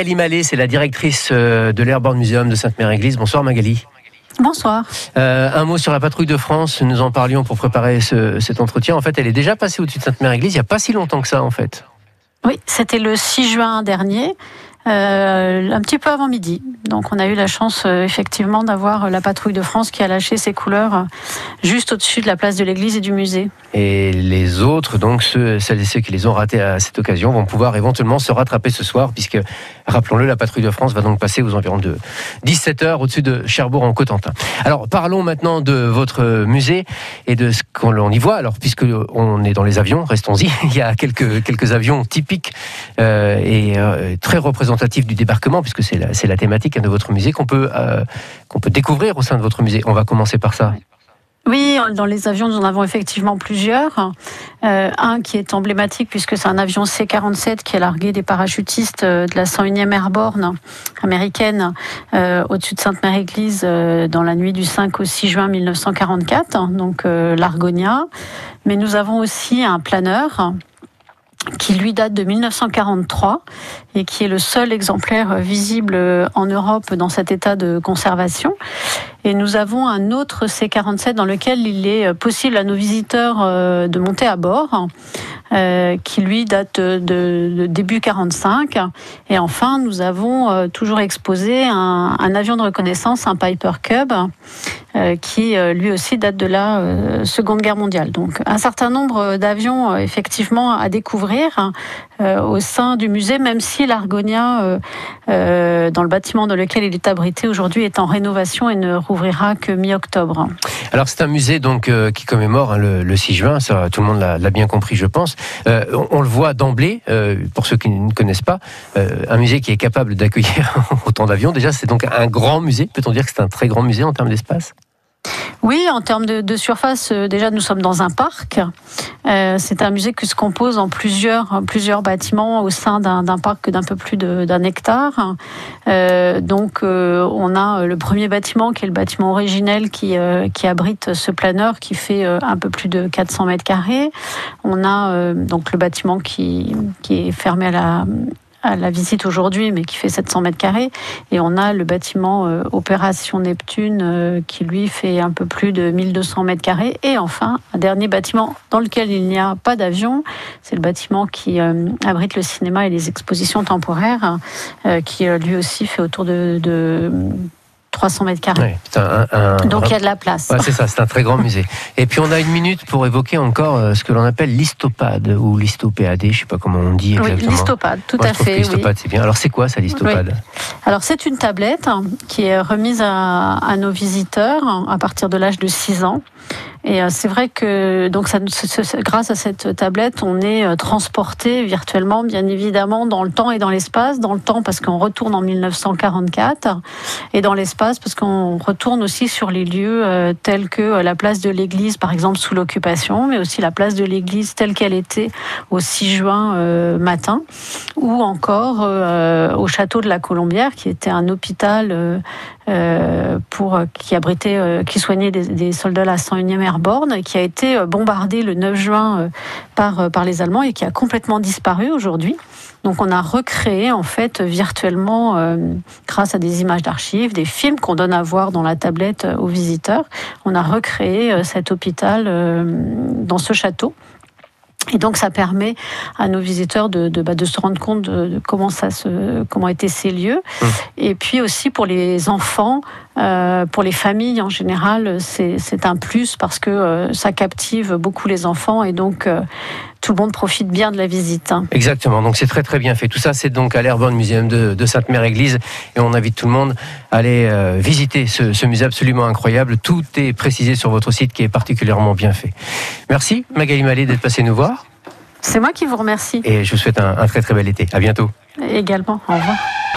Magali Mallet, c'est la directrice euh, de l'Airborne Museum de Sainte-Mère-Église. Bonsoir Magali. Bonsoir. Euh, un mot sur la patrouille de France. Nous en parlions pour préparer ce- cet entretien. En fait, elle est déjà passée au-dessus de Sainte-Mère-Église il n'y a pas si longtemps que ça, en fait. Oui, c'était le 6 juin dernier, euh, un petit peu avant midi. Donc on a eu la chance euh, effectivement d'avoir euh, la patrouille de France qui a lâché ses couleurs juste au-dessus de la place de l'église et du musée. Et les autres, donc celles et ceux qui les ont ratés à cette occasion, vont pouvoir éventuellement se rattraper ce soir, puisque, rappelons-le, la patrouille de France va donc passer aux environs de 17h au-dessus de Cherbourg en Cotentin. Alors, parlons maintenant de votre musée et de ce qu'on y voit. Alors, puisque on est dans les avions, restons-y. Il y a quelques, quelques avions typiques et très représentatifs du débarquement, puisque c'est la, thématique hein, de votre musée qu'on peut, euh, qu'on peut découvrir au sein de votre musée. On va commencer par ça. Oui, dans les avions, nous en avons effectivement plusieurs. Euh, un qui est emblématique puisque c'est un avion C-47 qui a largué des parachutistes euh, de la 101e Airborne américaine au-dessus de Sainte-Mère-Église dans la nuit du 5 au 6 juin 1944, donc l'Argonia. Mais nous avons aussi un planeur qui lui date de 1943 et qui est le seul exemplaire visible en Europe dans cet état de conservation. Et nous avons un autre C47 dans lequel il est possible à nos visiteurs euh, de monter à bord, euh, qui lui date de, de début 45. Et enfin, nous avons euh, toujours exposé un, un avion de reconnaissance, un Piper Cub, euh, qui euh, lui aussi date de la euh, Seconde Guerre mondiale. Donc un certain nombre d'avions effectivement à découvrir euh, au sein du musée, même si l'Argonia, dans le bâtiment dans lequel il est abrité aujourd'hui, est en rénovation et ne rouvrira que mi-octobre. Alors c'est un musée donc euh, qui commémore hein, le, le 6 juin, ça tout le monde l'a bien compris je pense. Euh, on, on le voit d'emblée, euh, pour ceux qui ne connaissent pas, euh, un musée qui est capable d'accueillir autant d'avions. Déjà c'est donc un grand musée, peut-on dire que c'est un très grand musée en termes d'espace? Oui, en termes de, surface, euh, déjà nous sommes dans un parc. Euh, c'est un musée qui se compose en plusieurs, plusieurs bâtiments au sein d'un parc d'un peu plus d'un hectare. Euh, donc on a le premier bâtiment qui est le bâtiment originel qui, abrite ce planeur qui fait un peu plus de 400 mètres carrés. On a donc le bâtiment qui est fermé à la à la visite aujourd'hui, mais qui fait 700 mètres carrés. Et on a le bâtiment euh, Opération Neptune euh, qui lui fait un peu plus de 1200 mètres carrés. Et enfin, un dernier bâtiment dans lequel il n'y a pas d'avion, c'est le bâtiment qui euh, abrite le cinéma et les expositions temporaires, euh, qui lui aussi fait autour de 300 mètres carrés. Ouais, c'est un, un- un- Donc il y a de la place. Ouais, c'est ça, c'est un très grand musée. Et puis on a une minute pour évoquer encore euh, ce que l'on appelle l'histopade ou l'histopéade, je sais pas comment on dit Oui, exactement. l'histopade, tout Moi, à fait. oui. l'histopade c'est bien. Alors c'est quoi ça l'histopade Alors c'est une tablette qui est remise à, à nos visiteurs à partir de l'âge de 6 ans. Et euh, c'est vrai que donc ça, grâce à cette tablette, on est euh, transporté virtuellement, bien évidemment, dans le temps et dans l'espace. Dans le temps parce qu'on retourne en 1944, et dans l'espace parce qu'on retourne aussi sur les lieux euh, tels que euh, la place de l'église, par exemple, sous l'occupation, mais aussi la place de l'église telle qu'elle était au 6 juin euh, matin ou encore au château de la Colombière, qui était un hôpital pour qui abritait, qui soignait des, des soldats de la 101e Airborne, qui a été bombardé le 9 juin par euh, par les Allemands et qui a complètement disparu aujourd'hui. Donc on a recréé en fait virtuellement, euh, grâce à des images d'archives, des films qu'on donne à voir dans la tablette euh, aux visiteurs, on a recréé cet hôpital euh, dans ce château. Et donc ça permet à nos visiteurs de, de, bah, de se rendre compte de, de comment ça se, comment étaient ces lieux. Mmh. Et puis aussi pour les enfants, euh, pour les familles en général, c'est un plus parce que euh, ça captive beaucoup les enfants et donc euh, tout le monde profite bien de la visite. hein. Exactement, donc c'est très très bien fait. Tout ça, c'est donc à l'Airborne Museum de, de Sainte-Mère-Église et on invite tout le monde à aller visiter ce, ce musée absolument incroyable. Tout est précisé sur votre site qui est particulièrement bien fait. Merci Magali Mallet d'être passée nous voir C'est moi qui vous remercie et je vous souhaite un, un très très bel été. À bientôt. également. Au revoir.